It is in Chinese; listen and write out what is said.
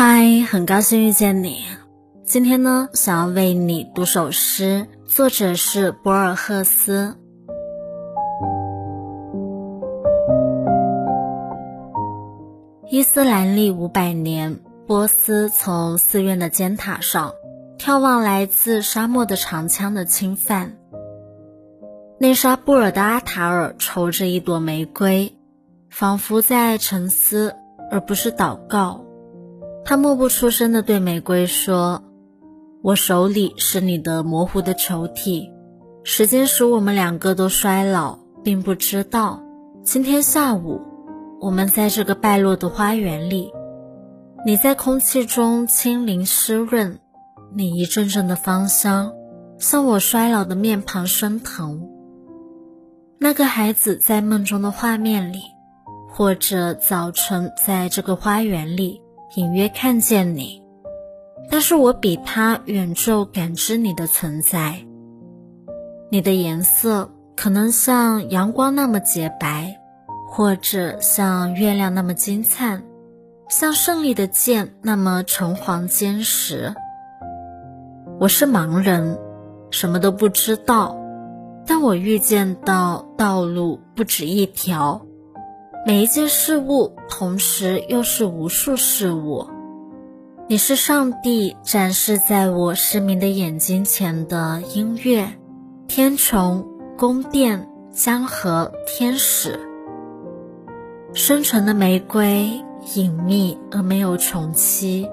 嗨很高兴遇见你。今天呢，想要为你读首诗，作者是博尔赫斯。伊斯兰历五百年，波斯从寺院的尖塔上眺望来自沙漠的长枪的侵犯。内沙布尔的阿塔尔抽着一朵玫瑰，仿佛在沉思，而不是祷告。他默不出声地对玫瑰说：“我手里是你的模糊的球体，时间使我们两个都衰老，并不知道。今天下午，我们在这个败落的花园里，你在空气中轻灵湿润，你一阵阵的芳香向我衰老的面庞升腾。那个孩子在梦中的画面里，或者早晨在这个花园里。”隐约看见你，但是我比他远就感知你的存在。你的颜色可能像阳光那么洁白，或者像月亮那么金灿，像胜利的剑那么橙黄坚实。我是盲人，什么都不知道，但我预见到道路不止一条。每一件事物，同时又是无数事物。你是上帝展示在我失明的眼睛前的音乐、天穹、宫殿、江河、天使。生存的玫瑰，隐秘而没有穷期。